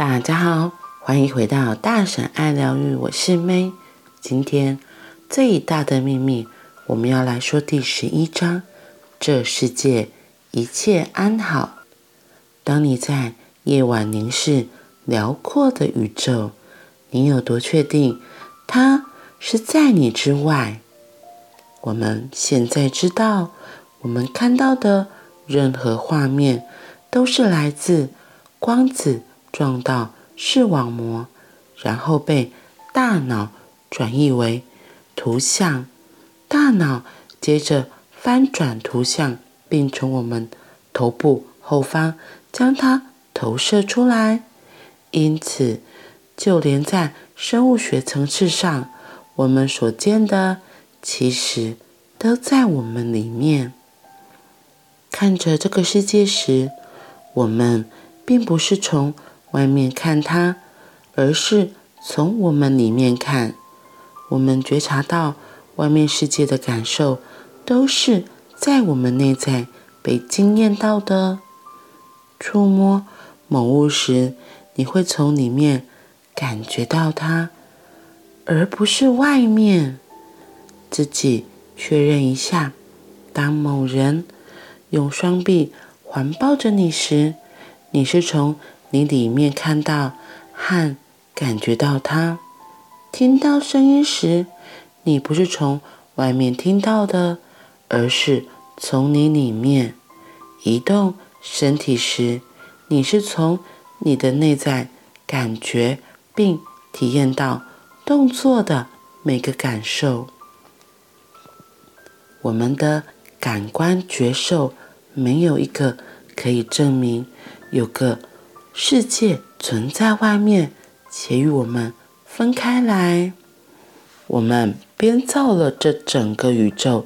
大家好，欢迎回到大婶爱疗愈，我是 May。今天最大的秘密，我们要来说第十一章：这世界一切安好。当你在夜晚凝视辽阔的宇宙，你有多确定它是在你之外？我们现在知道，我们看到的任何画面都是来自光子。撞到视网膜，然后被大脑转译为图像。大脑接着翻转图像，并从我们头部后方将它投射出来。因此，就连在生物学层次上，我们所见的其实都在我们里面。看着这个世界时，我们并不是从外面看它，而是从我们里面看。我们觉察到外面世界的感受，都是在我们内在被惊艳到的。触摸某物时，你会从里面感觉到它，而不是外面。自己确认一下：当某人用双臂环抱着你时，你是从你里面看到和感觉到它，听到声音时，你不是从外面听到的，而是从你里面移动身体时，你是从你的内在感觉并体验到动作的每个感受。我们的感官觉受没有一个可以证明有个。世界存在外面，且与我们分开来。我们编造了这整个宇宙，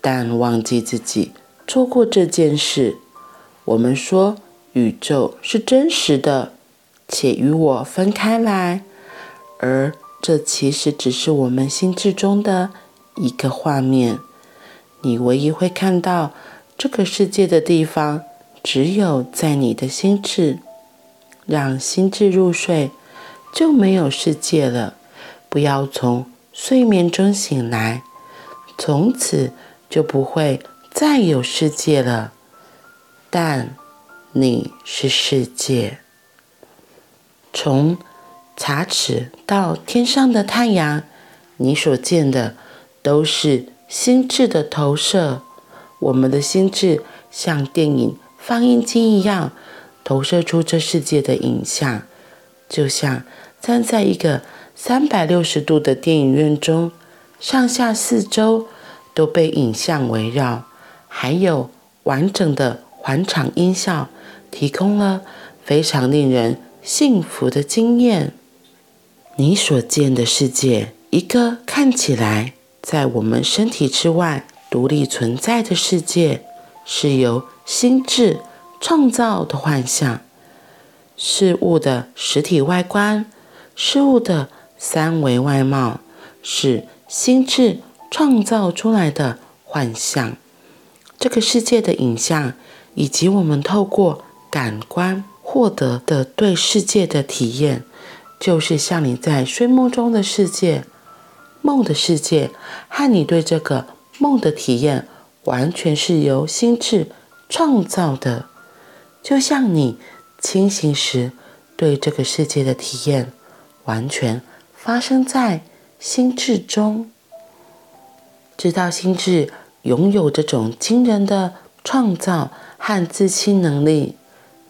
但忘记自己做过这件事。我们说宇宙是真实的，且与我分开来，而这其实只是我们心智中的一个画面。你唯一会看到这个世界的地方，只有在你的心智。让心智入睡，就没有世界了。不要从睡眠中醒来，从此就不会再有世界了。但你是世界。从茶匙到天上的太阳，你所见的都是心智的投射。我们的心智像电影放映机一样。投射出这世界的影像，就像站在一个三百六十度的电影院中，上下四周都被影像围绕，还有完整的环场音效，提供了非常令人幸福的经验。你所见的世界，一个看起来在我们身体之外独立存在的世界，是由心智。创造的幻象，事物的实体外观，事物的三维外貌，是心智创造出来的幻象。这个世界的影像，以及我们透过感官获得的对世界的体验，就是像你在睡梦中的世界，梦的世界，和你对这个梦的体验，完全是由心智创造的。就像你清醒时对这个世界的体验，完全发生在心智中。知道心智拥有这种惊人的创造和自清能力，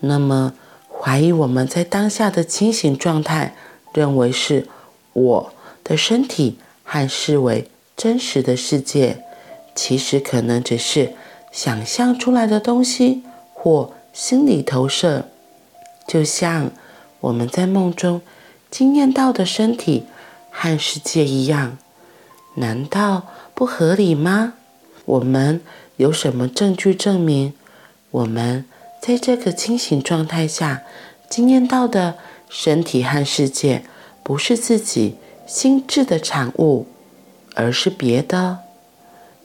那么怀疑我们在当下的清醒状态，认为是我的身体和视为真实的世界，其实可能只是想象出来的东西或。心理投射，就像我们在梦中经验到的身体和世界一样，难道不合理吗？我们有什么证据证明我们在这个清醒状态下经验到的身体和世界不是自己心智的产物，而是别的？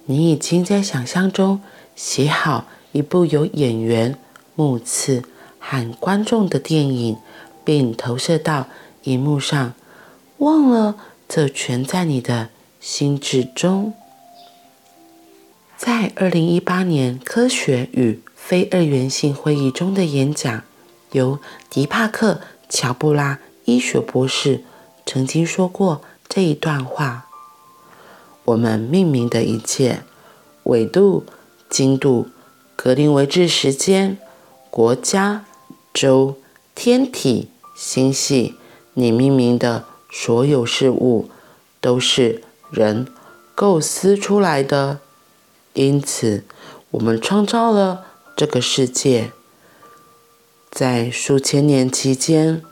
你已经在想象中写好一部由演员。目次和观众的电影，并投射到荧幕上，忘了这全在你的心智中。在二零一八年科学与非二元性会议中的演讲，由迪帕克·乔布拉医学博士曾经说过这一段话：“我们命名的一切，纬度、经度、格林维治时间、国家、州、天体、星系，你命名的所有事物，都是人构思出来的。”因此，我们创造了这个世界。在数千年期间，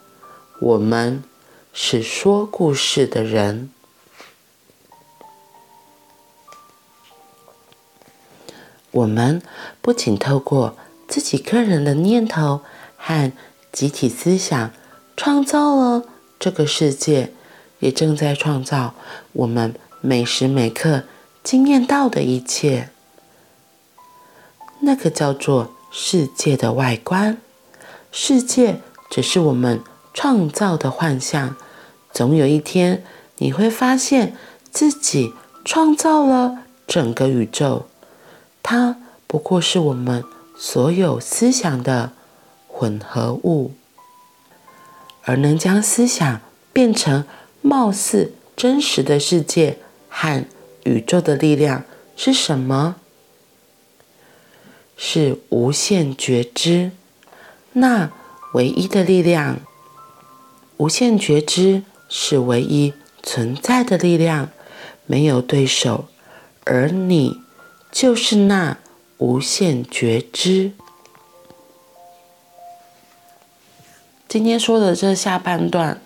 我们是说故事的人。我们不仅透过自己个人的念头和集体思想创造了这个世界，也正在创造我们每时每刻经验到的一切，那个叫做世界的外观。世界只是我们创造的幻象。总有一天，你会发现自己创造了整个宇宙。它不过是我们所有思想的混合物。而能将思想变成貌似真实的世界和宇宙的力量是什么？是无限觉知，那唯一的力量。无限觉知是唯一存在的力量，没有对手，而你就是那无限觉知。今天说的这下半段，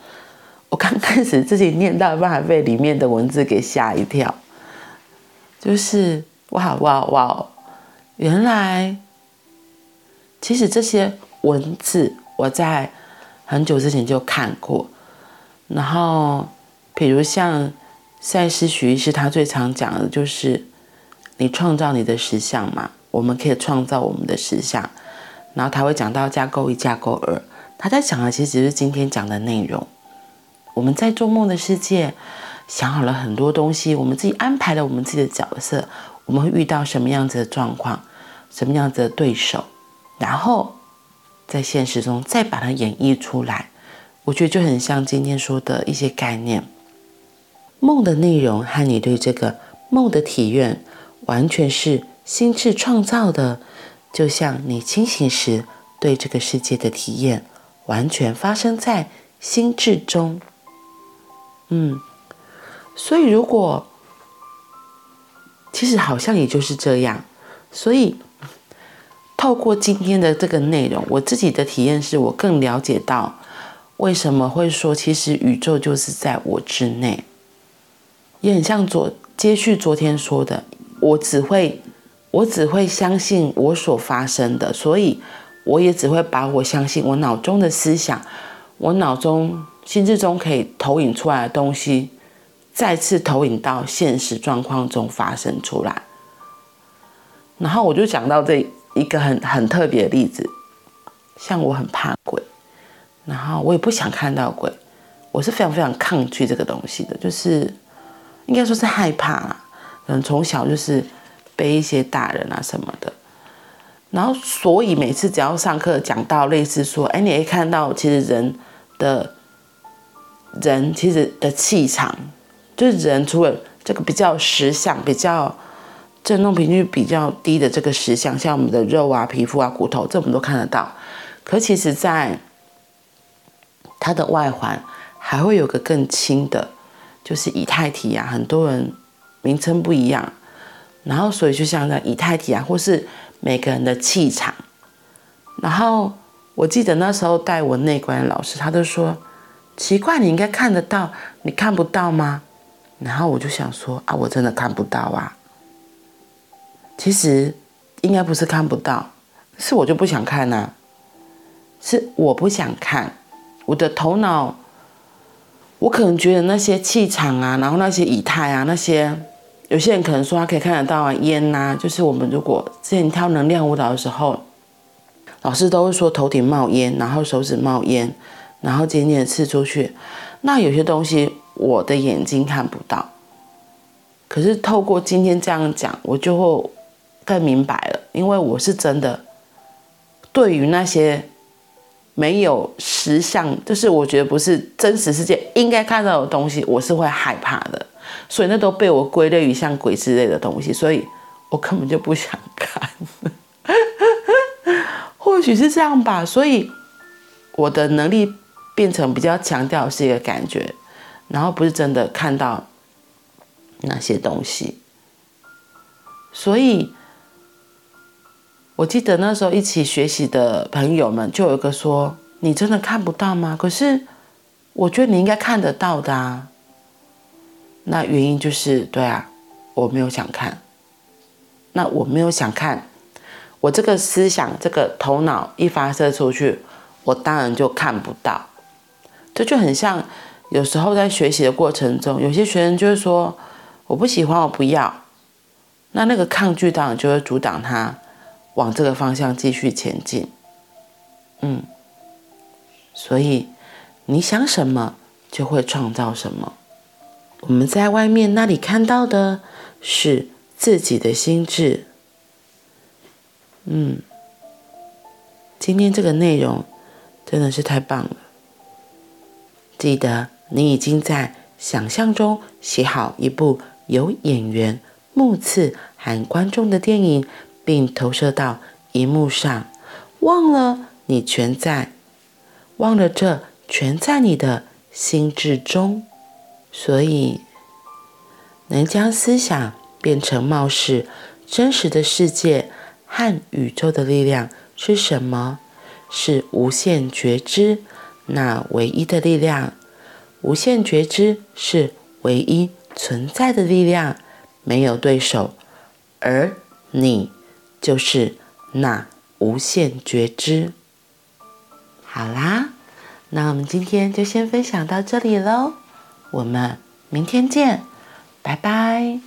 我刚开始自己念到一半，还被里面的文字给吓一跳。就是哇哇哇，原来其实这些文字我在很久之前就看过。然后，比如像赛斯许医师，他最常讲的就是你创造你的实相嘛，我们可以创造我们的实相。然后他会讲到架构一、架构二，他在讲的其实只是今天讲的内容。我们在做梦的世界。想好了很多东西，我们自己安排了我们自己的角色，我们会遇到什么样子的状况，什么样子的对手，然后在现实中再把它演绎出来。我觉得就很像今天说的一些概念，梦的内容和你对这个梦的体验，完全是心智创造的，就像你清醒时对这个世界的体验，完全发生在心智中。嗯。所以，如果其实好像也就是这样，所以透过今天的这个内容，我自己的体验是我更了解到为什么会说，其实宇宙就是在我之内，也很像昨接续昨天说的，我只会我只会相信我所发生的，所以我也只会把我相信我脑中的思想，我脑中心智中可以投影出来的东西。再次投影到现实状况中发生出来，然后我就讲到这一个很很特别的例子，像我很怕鬼，然后我也不想看到鬼，我是非常非常抗拒这个东西的，就是应该说是害怕啦，可能从小就是被一些大人啊什么的，然后所以每次只要上课讲到类似说，哎，你会看到其实人的，人其实的气场。就是人除了这个比较实相、比较振动频率比较低的这个实相，像我们的肉啊、皮肤啊、骨头，这我们都看得到。可其实，在它的外环还会有个更轻的，就是以太体啊。很多人名称不一样，然后所以就像那以太体啊，或是每个人的气场。然后我记得那时候带我内观的老师，他都说奇怪，你应该看得到，你看不到吗？然后我就想说啊，我真的看不到啊。其实应该不是看不到，是我就不想看呐、是我不想看，我的头脑，我可能觉得那些气场啊，然后那些以太啊，那些有些人可能说他可以看得到啊，烟呐、就是我们如果之前跳能量舞蹈的时候，老师都会说头顶冒烟，然后手指冒烟，然后尖尖的刺出去。那有些东西我的眼睛看不到，可是透过今天这样讲，我就会更明白了，因为我是真的对于那些没有实相，就是我觉得不是真实世界应该看到的东西，我是会害怕的。所以那都被我归类于像鬼之类的东西，所以我根本就不想看。或许是这样吧，所以我的能力变成比较强调是一个感觉，然后不是真的看到那些东西。所以我记得那时候一起学习的朋友们，就有一个说：“你真的看不到吗？”可是我觉得你应该看得到的啊。那原因就是，对啊，我没有想看。那我没有想看，我这个思想、这个头脑一发射出去，我当然就看不到。这就很像有时候在学习的过程中，有些学生就是说我不喜欢，我不要。那那个抗拒当然就会阻挡他往这个方向继续前进。嗯，所以你想什么，就会创造什么。我们在外面那里看到的是自己的心智。嗯，今天这个内容真的是太棒了。记得你已经在想象中写好一部有演员、目次和观众的电影，并投射到荧幕上，忘了你全在，忘了这全在你的心智中。所以，能将思想变成貌似真实的世界和宇宙的力量是什么？是无限觉知，那唯一的力量。无限觉知是唯一存在的力量，没有对手，而你就是那无限觉知。好啦，那我们今天就先分享到这里喽。我们明天见，拜拜。